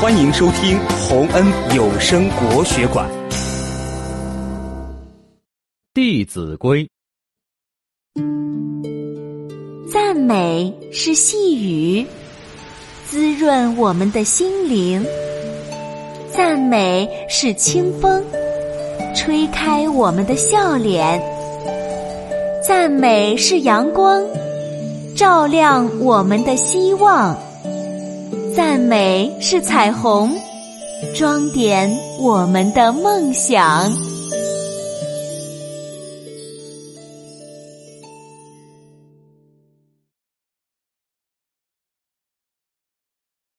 欢迎收听洪恩有声国学馆《弟子规》。赞美是细雨，滋润我们的心灵；赞美是清风，吹开我们的笑脸；赞美是阳光，照亮我们的希望。赞美是彩虹，装点我们的梦想。